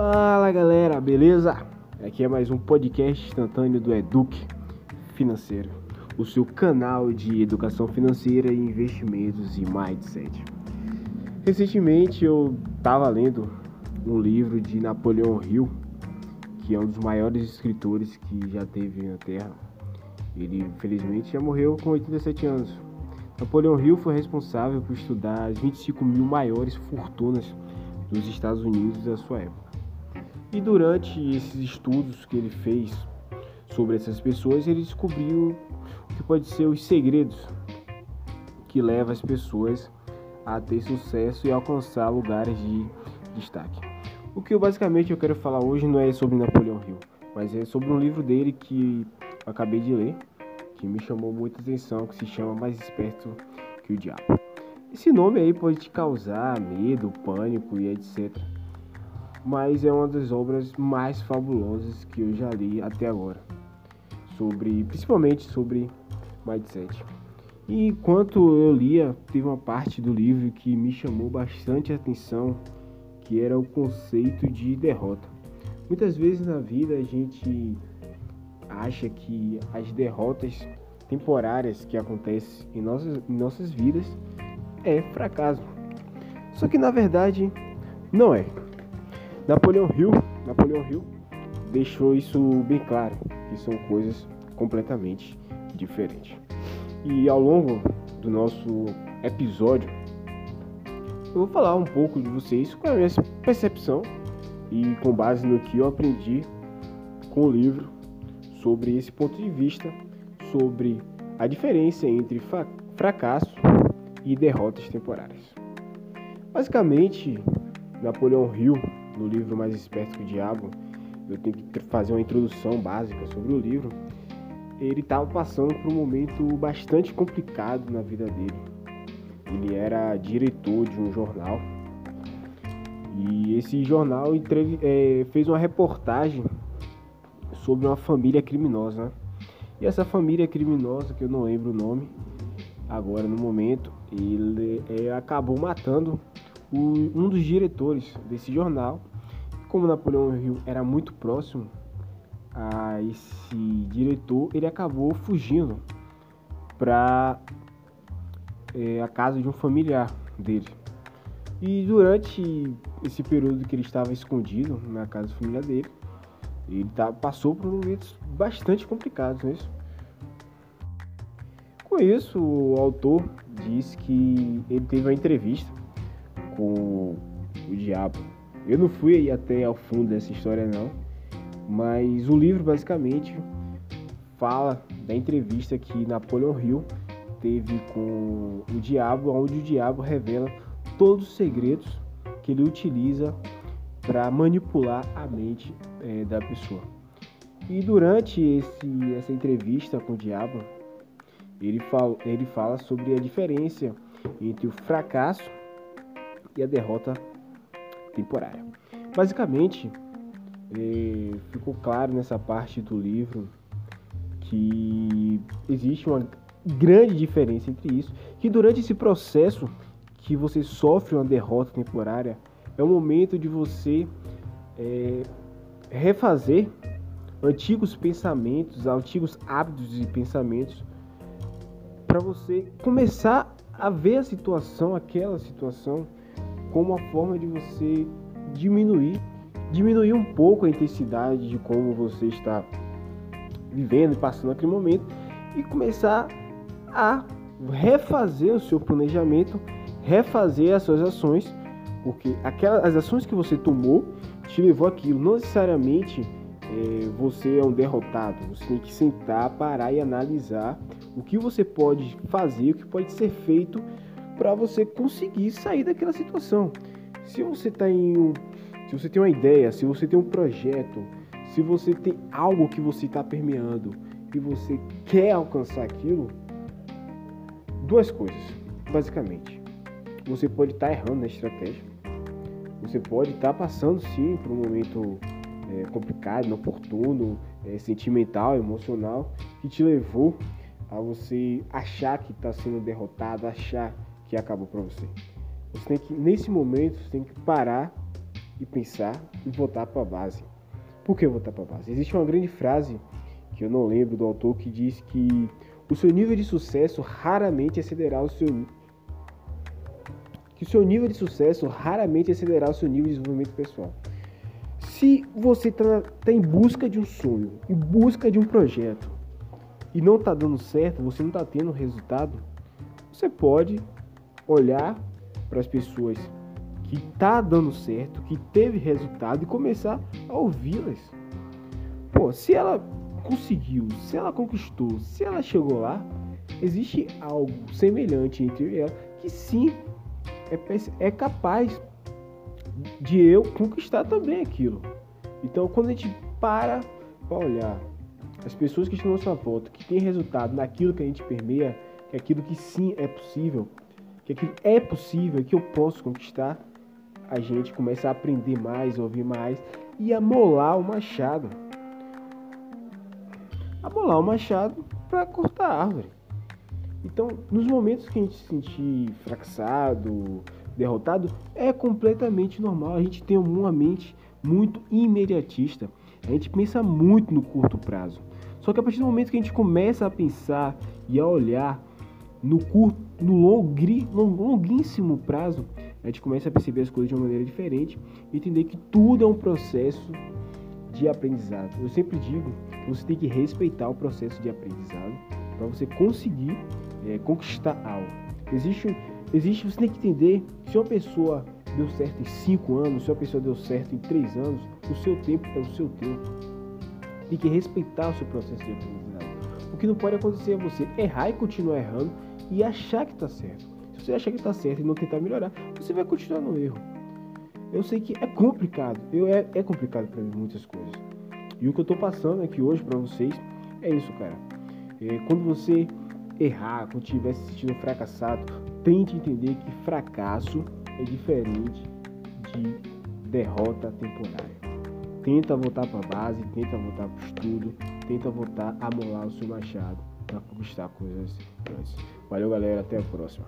Fala galera, beleza? Aqui é mais um podcast instantâneo do Eduque Financeiro, o seu canal de educação financeira, investimentos e mindset. Recentemente eu estava lendo um livro de Napoleão Hill, que é um dos maiores escritores que já teve na Terra. Ele infelizmente já morreu com 87 anos. Napoleão Hill foi responsável por estudar as 25 mil maiores fortunas dos Estados Unidos da sua época. E durante esses estudos que ele fez sobre essas pessoas, ele descobriu o que pode ser os segredos que levam as pessoas a ter sucesso e alcançar lugares de destaque. O que eu basicamente eu quero falar hoje não é sobre Napoleão Hill, mas é sobre um livro dele que eu acabei de ler, que me chamou muita atenção, que se chama Mais Esperto que o Diabo. Esse nome aí pode te causar medo, pânico e etc. Mas é uma das obras mais fabulosas que eu já li até agora, sobre, principalmente sobre mindset. E enquanto eu lia, teve uma parte do livro que me chamou bastante atenção, que era o conceito de derrota. Muitas vezes na vida a gente acha que as derrotas temporárias que acontecem em nossas, em nossas vidas é fracasso. Só que na verdade não é. Napoleão Hill, Napoleão Hill deixou isso bem claro, que são coisas completamente diferentes. E ao longo do nosso episódio, eu vou falar um pouco de vocês com a minha percepção e com base no que eu aprendi com o livro sobre esse ponto de vista, sobre a diferença entre fracasso e derrotas temporárias. Basicamente, Napoleão Hill, no livro Mais Esperto que o Diabo, eu tenho que fazer uma introdução básica sobre o livro. Ele estava passando por um momento bastante complicado na vida dele. Ele era diretor de um jornal e esse jornal é, fez uma reportagem sobre uma família criminosa. Né? E essa família criminosa, que eu não lembro o nome agora no momento, ele é, acabou matando um dos diretores desse jornal. Como Napoleão Hill era muito próximo a esse diretor, ele acabou fugindo para é, a casa de um familiar dele. E durante esse período que ele estava escondido na casa da família dele, ele tá, passou por momentos bastante complicados, não é isso? Com isso, o autor diz que ele teve uma entrevista com o diabo. Eu não fui até ao fundo dessa história não, mas o livro basicamente fala da entrevista que Napoleão Hill teve com o diabo, onde o diabo revela todos os segredos que ele utiliza para manipular a mente é, da pessoa. E durante esse, essa entrevista com o diabo, ele ele fala sobre a diferença entre o fracasso e a derrota temporária. Basicamente, é, ficou claro nessa parte do livro que existe uma grande diferença entre isso, que durante esse processo que você sofre uma derrota temporária, é o momento de você é, refazer antigos pensamentos, antigos hábitos e pensamentos, para você começar a ver a situação, aquela situação, como uma forma de você diminuir, diminuir um pouco a intensidade de como você está vivendo e passando aquele momento e começar a refazer o seu planejamento, refazer as suas ações porque aquelas, as ações que você tomou te levou aquilo. Não necessariamente é, você é um derrotado. Você tem que sentar, parar e analisar o que você pode fazer, o que pode ser feito para você conseguir sair daquela situação. Se você está em um, se você tem uma ideia, se você tem um projeto, se você tem algo que você está permeando e você quer alcançar aquilo, duas coisas, basicamente você pode estar tá errando na estratégia. Você pode estar tá passando sim por um momento é, complicado, inoportuno, é, sentimental, emocional, que te levou a você achar que está sendo derrotado, achar que acabou para você. Você tem que, nesse momento, você tem que parar e pensar em voltar para a base. Por que voltar para a base? Existe uma grande frase que eu não lembro do autor que diz que o seu nível de sucesso raramente excederá o seu que o seu nível de sucesso raramente excederá o seu nível de desenvolvimento pessoal. Se você está tá em busca de um sonho, em busca de um projeto, e não está dando certo, você não está tendo resultado, você pode olhar para as pessoas que está dando certo, que teve resultado e começar a ouvi-las. Pô, se ela conseguiu, se ela conquistou, se ela chegou lá, existe algo semelhante entre ela que sim é, é capaz de eu conquistar também aquilo. Então, quando a gente para para olhar as pessoas que estão à nossa volta, que têm resultado naquilo que a gente permeia, que é aquilo que sim é possível, que é possível, que eu posso conquistar, a gente começa a aprender mais, ouvir mais e a molar o machado. A molar o machado para cortar a árvore. Então, nos momentos que a gente se sentir fracassado, derrotado, é completamente normal. A gente tem uma mente muito imediatista. A gente pensa muito no curto prazo. Só que a partir do momento que a gente começa a pensar e a olhar no curto, no longri, longuíssimo prazo, a gente começa a perceber as coisas de uma maneira diferente e entender que tudo é um processo de aprendizado. Eu sempre digo que você tem que respeitar o processo de aprendizado para você conseguir é, conquistar algo. Existe, existe, você tem que entender que se uma pessoa deu certo em 5 anos, se uma pessoa deu certo em 3 anos, o seu tempo é o seu tempo. Tem que respeitar o seu processo de aprendizado. O que não pode acontecer é você errar e continuar errando e achar que está certo. Se você achar que está certo e não tentar melhorar, você vai continuar no erro. Eu sei que é complicado, eu, é, é complicado para mim muitas coisas. E o que eu estou passando aqui hoje para vocês é isso, cara. É, quando você errar, quando estiver se sentindo fracassado, tente entender que fracasso é diferente de derrota temporária. Tenta voltar para a base, tenta voltar para o estudo, tenta voltar a molar o seu machado para conquistar coisas grandes. Valeu, galera. Até a próxima.